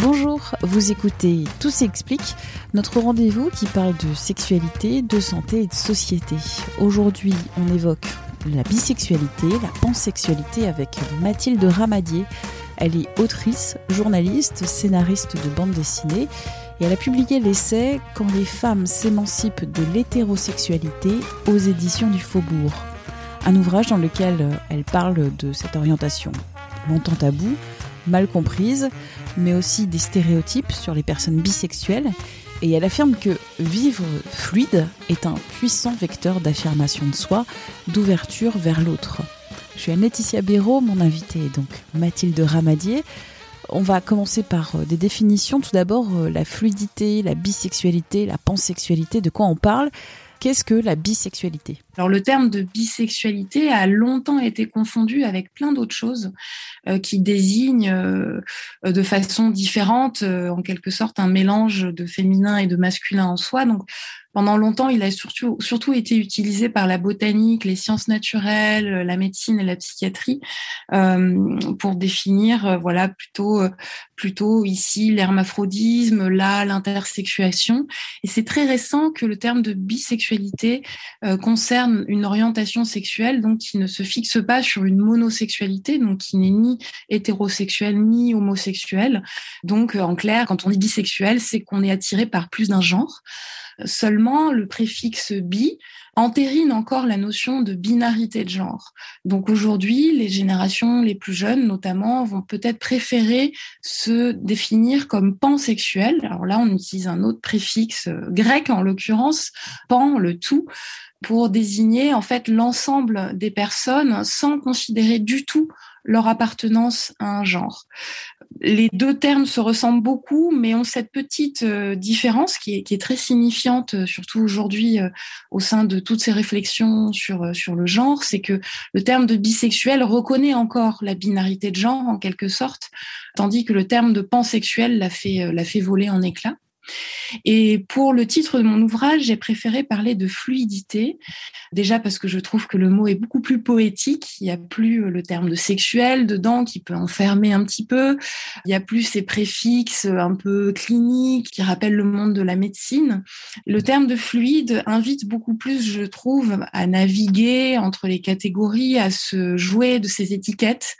Bonjour, vous écoutez Tout s'explique, notre rendez-vous qui parle de sexualité, de santé et de société. Aujourd'hui, on évoque la bisexualité, la pansexualité avec Mathilde Ramadier. Elle est autrice, journaliste, scénariste de bande dessinée et elle a publié l'essai Quand les femmes s'émancipent de l'hétérosexualité aux éditions du Faubourg. Un ouvrage dans lequel elle parle de cette orientation longtemps taboue, mal comprise, mais aussi des stéréotypes sur les personnes bisexuelles. Et elle affirme que vivre fluide est un puissant vecteur d'affirmation de soi, d'ouverture vers l'autre. Je suis Anne-Laetitia Béraud, mon invité est donc Mathilde Ramadier. On va commencer par euh, des définitions. Tout d'abord, euh, la fluidité, la bisexualité, la pansexualité, de quoi on parle? Qu'est-ce que la bisexualité? Alors le terme de bisexualité a longtemps été confondu avec plein d'autres choses euh, qui désignent euh, de façon différente, euh, en quelque sorte, un mélange de féminin et de masculin en soi. Pendant longtemps, il a surtout, surtout été utilisé par la botanique, les sciences naturelles, la médecine et la psychiatrie euh, pour définir, euh, voilà, plutôt, euh, plutôt ici l'hermaphrodisme, là l'intersexuation. Et c'est très récent que le terme de bisexualité euh, concerne une orientation sexuelle donc qui ne se fixe pas sur une monosexualité, donc qui n'est ni hétérosexuel ni homosexuel. Donc en clair, quand on dit bisexuel, c'est qu'on est attiré par plus d'un genre. Seulement, le préfixe bi entérine encore la notion de binarité de genre. Donc aujourd'hui, les générations les plus jeunes, notamment, vont peut-être préférer se définir comme pansexuel. Alors là, on utilise un autre préfixe euh, grec, en l'occurrence, pan, le tout, pour désigner en fait l'ensemble des personnes sans considérer du tout leur appartenance à un genre. Les deux termes se ressemblent beaucoup, mais ont cette petite euh, différence qui est, qui est, très signifiante, euh, surtout aujourd'hui euh, au sein de toutes ces réflexions sur, sur le genre, c'est que le terme de bisexuel reconnaît encore la binarité de genre en quelque sorte, tandis que le terme de pansexuel l'a fait, l'a fait voler en éclats. Et pour le titre de mon ouvrage, j'ai préféré parler de fluidité. Déjà parce que je trouve que le mot est beaucoup plus poétique. Il n'y a plus le terme de sexuel dedans qui peut enfermer un petit peu. Il n'y a plus ces préfixes un peu cliniques qui rappellent le monde de la médecine. Le terme de fluide invite beaucoup plus, je trouve, à naviguer entre les catégories, à se jouer de ces étiquettes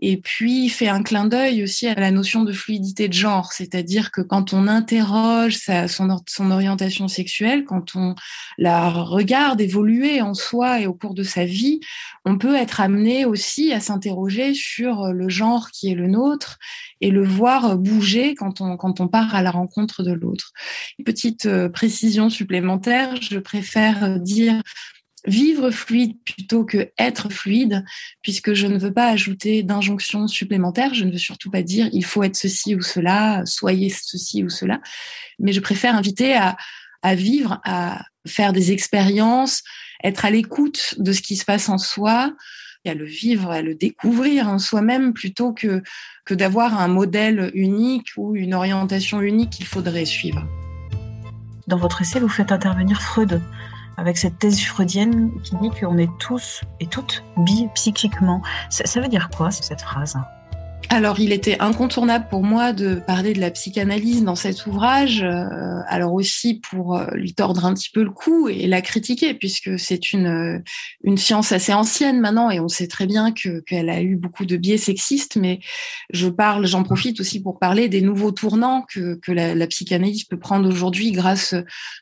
et puis fait un clin d'œil aussi à la notion de fluidité de genre, c'est-à-dire que quand on interroge son orientation sexuelle, quand on la regarde évoluer en soi et au cours de sa vie, on peut être amené aussi à s'interroger sur le genre qui est le nôtre et le voir bouger quand on, quand on part à la rencontre de l'autre. Petite euh, précision supplémentaire, je préfère dire vivre fluide plutôt que être fluide, puisque je ne veux pas ajouter d'injonctions supplémentaires. Je ne veux surtout pas dire il faut être ceci ou cela, soyez ceci ou cela, mais je préfère inviter à, vivre, à faire des expériences, être à l'écoute de ce qui se passe en soi, à le vivre, à le découvrir en soi-même plutôt que, que d'avoir un modèle unique ou une orientation unique qu'il faudrait suivre. Dans votre essai, vous faites intervenir Freud avec cette thèse freudienne qui dit qu'on est tous et toutes bi psychiquement. Ça, ça veut dire quoi cette phrase? Alors, il était incontournable pour moi de parler de la psychanalyse dans cet ouvrage, euh, alors aussi pour euh, lui tordre un petit peu le cou et la critiquer, puisque c'est une, euh, une science assez ancienne maintenant et on sait très bien que qu'elle a eu beaucoup de biais sexistes, mais je parle, j'en profite aussi pour parler des nouveaux tournants que, que la, la psychanalyse peut prendre aujourd'hui grâce,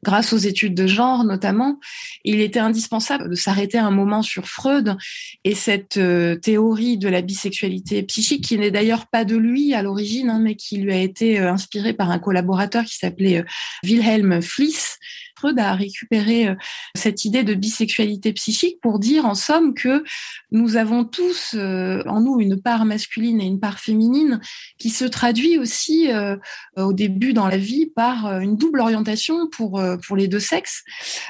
grâce aux études de genre notamment. Il était indispensable de s'arrêter un moment sur Freud et cette théorie de la bisexualité psychique qui n'est d'ailleurs pas de lui à l'origine, hein, mais qui lui a été euh, inspiré par un collaborateur qui s'appelait euh, Wilhelm Fliss. Freud a récupéré cette idée de bisexualité psychique pour dire en somme que nous avons tous en nous une part masculine et une part féminine qui se traduit aussi au début dans la vie par une double orientation pour pour les deux sexes.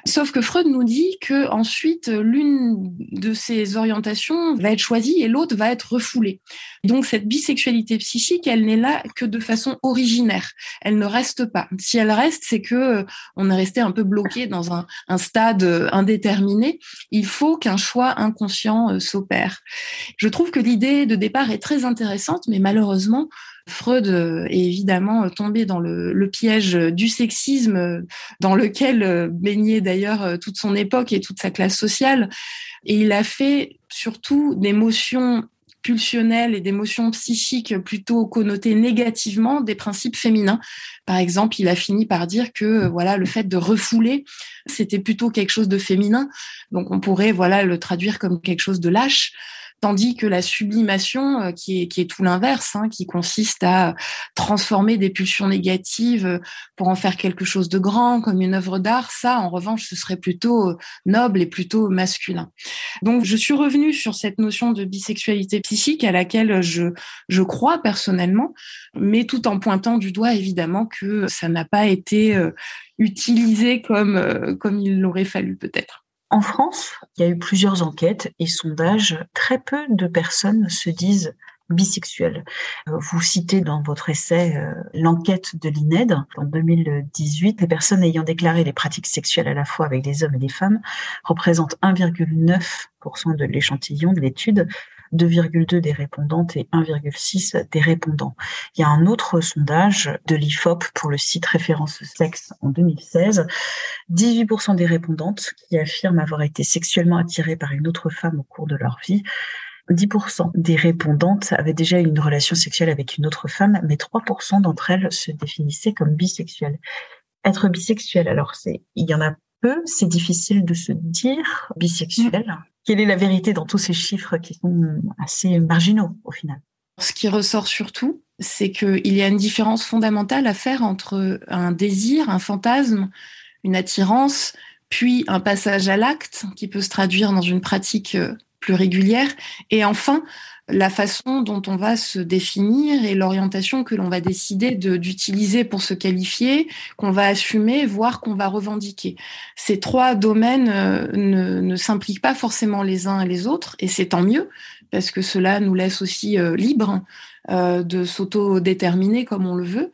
Sauf que Freud nous dit que ensuite l'une de ces orientations va être choisie et l'autre va être refoulée. Donc cette bisexualité psychique, elle n'est là que de façon originaire. Elle ne reste pas. Si elle reste, c'est que euh, on est resté un peu bloqué dans un, stade euh, indéterminé. Il faut qu'un choix inconscient euh, s'opère. Je trouve que l'idée de départ est très intéressante, mais malheureusement, Freud est évidemment tombé dans le, le, piège du sexisme dans lequel baignait d'ailleurs toute son époque et toute sa classe sociale. Et il a fait surtout des motions et d'émotions psychiques plutôt connotées négativement des principes féminins. Par exemple, il a fini par dire que euh, voilà le fait de refouler, c'était plutôt quelque chose de féminin. Donc on pourrait voilà le traduire comme quelque chose de lâche. Tandis que la sublimation, euh, qui est, tout l'inverse, hein, qui consiste à transformer des pulsions négatives euh, pour en faire quelque chose de grand, comme une œuvre d'art, ça, en revanche, ce serait plutôt euh, noble et plutôt masculin. Donc, je suis revenue sur cette notion de bisexualité psychique à laquelle je, je crois personnellement, mais tout en pointant du doigt, évidemment, que ça n'a pas été utilisé comme, comme il l'aurait fallu peut-être. En France, il y a eu plusieurs enquêtes et sondages. Très peu de personnes se disent bisexuelles. Euh, vous citez dans votre essai euh, l'enquête de l'INED en 2018. Les personnes ayant déclaré les pratiques sexuelles à la fois avec des hommes et des femmes représentent 1,9% de l'échantillon de l'étude 2,2 des répondantes et 1,6 des répondants. Il y a un autre sondage de l'IFOP pour le site référence sexe en 2016. 18% des répondantes qui affirment avoir été sexuellement attirées par une autre femme au cours de leur vie. 10% des répondantes avaient déjà eu une relation sexuelle avec une autre femme, mais 3% d'entre elles se définissaient comme bisexuelles. Être bisexuel, alors c'est, il y en a peu, c'est difficile de se dire bisexuel. Quelle est la vérité dans tous ces chiffres qui sont assez marginaux au final? Ce qui ressort surtout, c'est qu'il y a une différence fondamentale à faire entre un désir, un fantasme, une attirance, puis un passage à l'acte qui peut se traduire dans une pratique euh, plus régulière, et enfin la façon dont on va se définir et l'orientation que l'on va décider d'utiliser pour se qualifier, qu'on va assumer, voire qu'on va revendiquer. Ces trois domaines euh, ne, s'impliquent pas forcément les uns et les autres, et c'est tant mieux, parce que cela nous laisse aussi euh, libres euh, de s'auto-déterminer comme on le veut.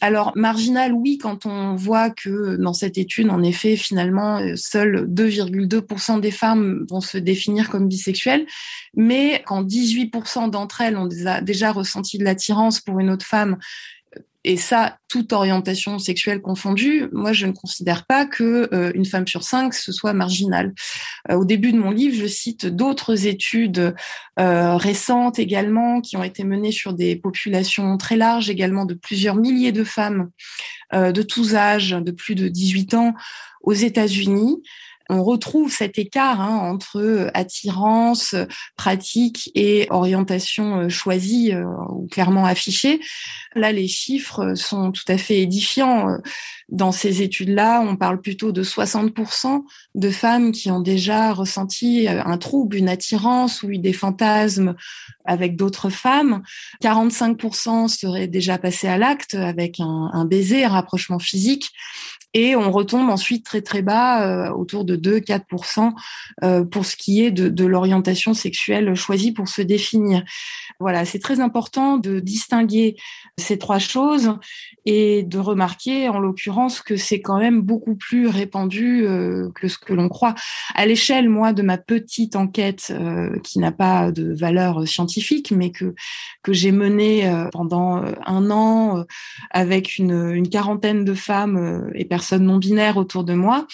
Alors, marginal, oui, quand on voit que dans cette étude, en effet, finalement, euh, seuls 2,2% des femmes vont se définir comme bisexuelles, mais quand 18% d'entre elles ont déjà ressenti de l'attirance pour une autre femme et ça, toute orientation sexuelle confondue, moi, je ne considère pas que euh, une femme sur cinq ce soit marginal. Euh, au début de mon livre, je cite d'autres études euh, récentes également qui ont été menées sur des populations très larges, également de plusieurs milliers de femmes de tous âges, de plus de 18 ans, aux États-Unis on retrouve cet écart hein, entre attirance, pratique et orientation euh, choisie euh, ou clairement affichée. Là, les chiffres sont tout à fait édifiants. Dans ces études-là, on parle plutôt de 60% de femmes qui ont déjà ressenti euh, un trouble, une attirance ou eu des fantasmes avec d'autres femmes. 45% seraient déjà passées à l'acte avec un baiser, un rapprochement physique. Et on retombe ensuite très très bas, euh, autour de 2-4% euh, pour ce qui est de, de l'orientation sexuelle choisie pour se définir. Voilà, c'est très important de distinguer ces trois choses et de remarquer en l'occurrence que c'est quand même beaucoup plus répandu euh, que ce que l'on croit. À l'échelle, moi, de ma petite enquête qui n'a pas de valeur scientifique, mais que, que j'ai menée pendant un an avec une, une quarantaine de femmes et personnes personnes non binaires autour de moi,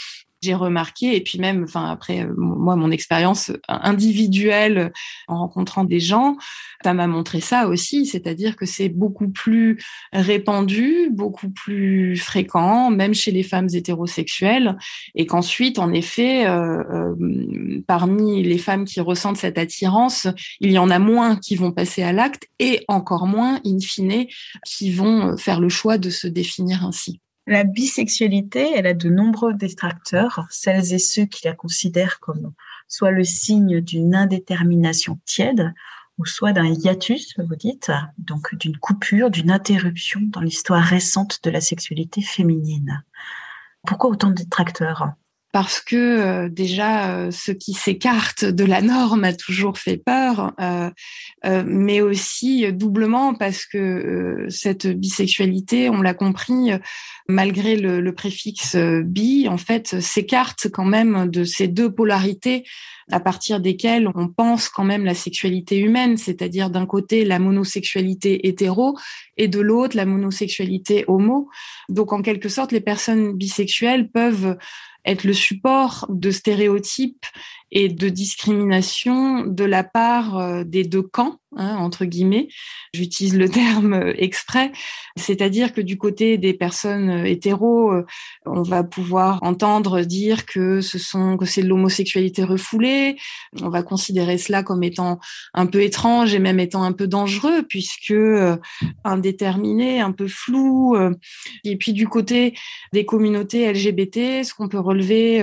j'ai remarqué, et puis même, enfin après, euh, moi, mon expérience individuelle en rencontrant des gens, ça m'a montré ça aussi, c'est-à-dire que c'est beaucoup plus répandu, beaucoup plus fréquent, même chez les femmes hétérosexuelles, et qu'ensuite, en effet, euh, euh, parmi les femmes qui ressentent cette attirance, il y en a moins qui vont passer à l'acte, et encore moins, in fine, qui vont faire le choix de se définir ainsi. La bisexualité, elle a de nombreux détracteurs, celles et ceux qui la considèrent comme soit le signe d'une indétermination tiède, ou soit d'un hiatus, vous dites, donc d'une coupure, d'une interruption dans l'histoire récente de la sexualité féminine. Pourquoi autant de détracteurs? Parce que euh, déjà euh, ce qui s'écarte de la norme a toujours fait peur, euh, mais aussi doublement parce que cette bisexualité, on l'a compris, malgré le, le, préfixe bi, en fait, s'écarte quand même de ces deux polarités à partir desquelles on pense quand même la sexualité humaine, c'est-à-dire d'un côté la monosexualité hétéro et de l'autre la monosexualité homo. Donc en quelque sorte, les personnes bisexuelles peuvent être le support de stéréotypes et de discrimination de la part euh, des deux camps, hein, entre guillemets. J'utilise le terme euh, exprès, c'est-à-dire que du côté des personnes euh, hétéros, on va pouvoir entendre dire que ce sont que c'est de l'homosexualité refoulée. On va considérer cela comme étant un peu étrange et même étant un peu dangereux puisque indéterminé, un peu flou. Et puis du côté des communautés LGBT, ce qu'on peut relever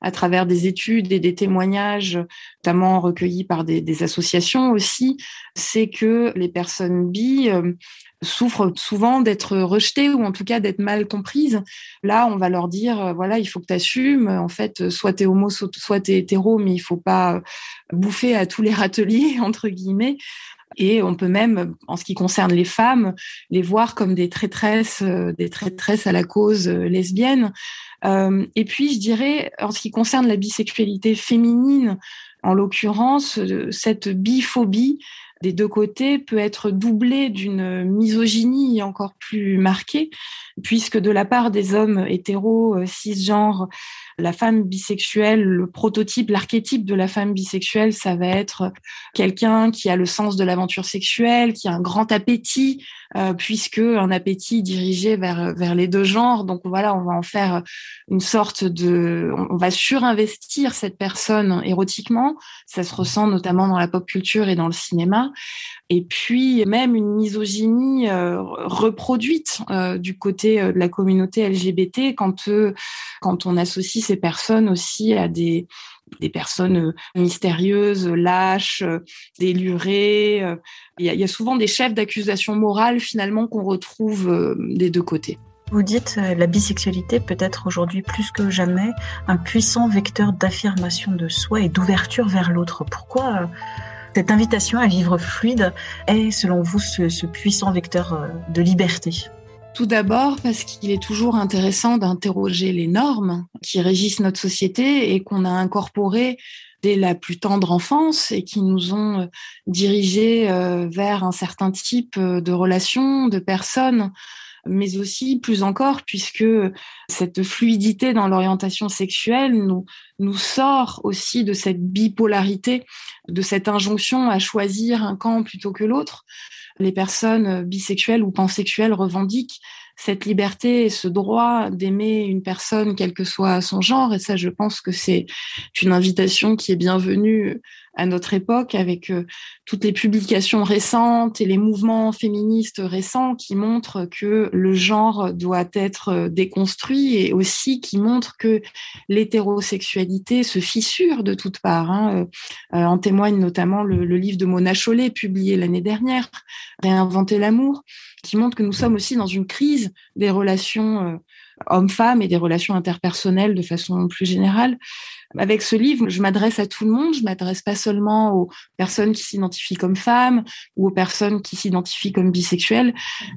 à travers des études et des témoignages notamment par des, associations aussi, c'est que les personnes bi euh, souffrent souvent d'être rejetées ou en tout cas d'être mal comprises. Là, on va leur dire, euh, voilà, il faut que tu assumes. En fait, soit tu es homo, soit tu es hétéro, mais il faut pas bouffer à tous les râteliers, entre guillemets. Et on peut même, en ce qui concerne les femmes, les voir comme des traîtresses, euh, des traîtresses à la cause lesbienne. Euh, et puis, je dirais, en ce qui concerne la bisexualité féminine, en l'occurrence, euh, cette biphobie des deux côtés peut être doublée d'une misogynie encore plus marquée, puisque de la part des hommes hétéros, euh, cisgenres, la femme bisexuelle, le prototype, l'archétype de la femme bisexuelle, ça va être quelqu'un qui a le sens de l'aventure sexuelle, qui a un grand appétit, euh, puisque un appétit dirigé vers vers les deux genres. Donc voilà, on va en faire une sorte de, on va surinvestir cette personne érotiquement. Ça se ressent notamment dans la pop culture et dans le cinéma. Et puis même une misogynie euh, reproduite euh, du côté de la communauté LGBT quand quand on associe ces personnes aussi à des des personnes euh, mystérieuses, lâches, euh, délurées. Euh. Il y a, souvent des chefs d'accusation morale finalement qu'on retrouve des deux côtés. Vous dites la bisexualité peut être aujourd'hui plus que jamais un puissant vecteur d'affirmation de soi et d'ouverture vers l'autre. Pourquoi cette invitation à vivre fluide est selon vous ce puissant vecteur de liberté? Tout d'abord parce qu'il est toujours intéressant d'interroger les normes qui régissent notre société et qu'on a incorporées dès la plus tendre enfance et qui nous ont euh, dirigés euh, vers un certain type euh, de relations, de personnes, mais aussi plus encore puisque cette fluidité dans l'orientation sexuelle nous, nous sort aussi de cette bipolarité, de cette injonction à choisir un camp plutôt que l'autre les personnes bisexuelles ou pansexuelles revendiquent cette liberté et ce droit d'aimer une personne quel que soit son genre. Et ça, je pense que c'est une invitation qui est bienvenue à notre époque avec euh, toutes les publications récentes et les mouvements féministes récents qui montrent que le genre doit être euh, déconstruit et aussi qui montrent que l'hétérosexualité se fissure de toutes parts. Hein. Euh, en témoigne notamment le, le livre de Mona Chollet publié l'année dernière, Réinventer l'amour, qui montre que nous sommes aussi dans une crise des relations hommes-femmes et des relations interpersonnelles de façon plus générale. Avec ce livre, je m'adresse à tout le monde. Je m'adresse pas seulement aux personnes qui s'identifient comme femmes ou aux personnes qui s'identifient comme bisexuelles.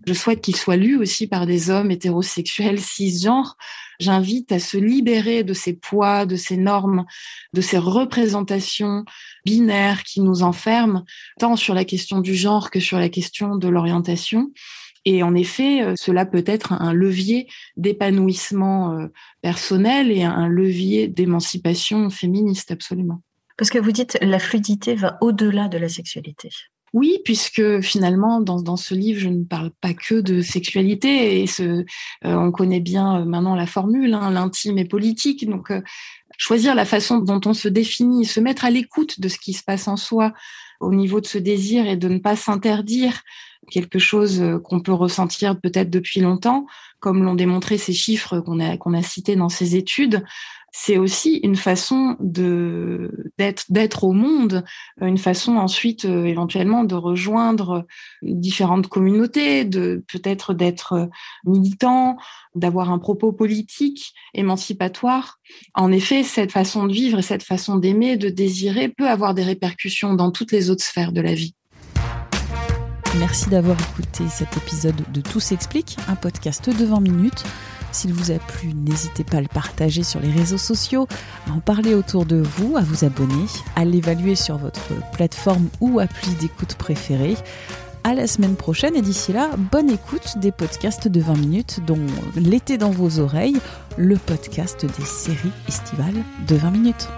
Je souhaite qu'il soit lu aussi par des hommes hétérosexuels cisgenres. J'invite à se libérer de ces poids, de ces normes, de ces représentations binaires qui nous enferment, tant sur la question du genre que sur la question de l'orientation. Et en effet, euh, cela peut être un levier d'épanouissement euh, personnel et un levier d'émancipation féministe, absolument. Parce que vous dites la fluidité va au-delà de la sexualité. Oui, puisque finalement, dans, dans, ce livre, je ne parle pas que de sexualité, et ce, euh, on connaît bien maintenant la formule, hein, l'intime et politique. Donc, choisir la façon dont on se définit, se mettre à l'écoute de ce qui se passe en soi, au niveau de ce désir et de ne pas s'interdire quelque chose qu'on peut ressentir peut-être depuis longtemps, comme l'ont démontré ces chiffres qu'on a, cités dans ces études, c'est aussi une façon d'être au monde, une façon ensuite euh, éventuellement de rejoindre différentes communautés, de peut-être d'être militant, d'avoir un propos politique émancipatoire. En effet, cette façon de vivre et cette façon d'aimer, de désirer peut avoir des répercussions dans toutes les autres sphères de la vie. Merci d'avoir écouté cet épisode de Tout s'explique, un podcast de 20 minutes. S'il vous a plu, n'hésitez pas à le partager sur les réseaux sociaux, à en parler autour de vous, à vous abonner, à l'évaluer sur votre plateforme ou appli d'écoute préférée. À la semaine prochaine et d'ici là, bonne écoute des podcasts de 20 minutes dont L'été dans vos oreilles, le podcast des séries estivales de 20 minutes.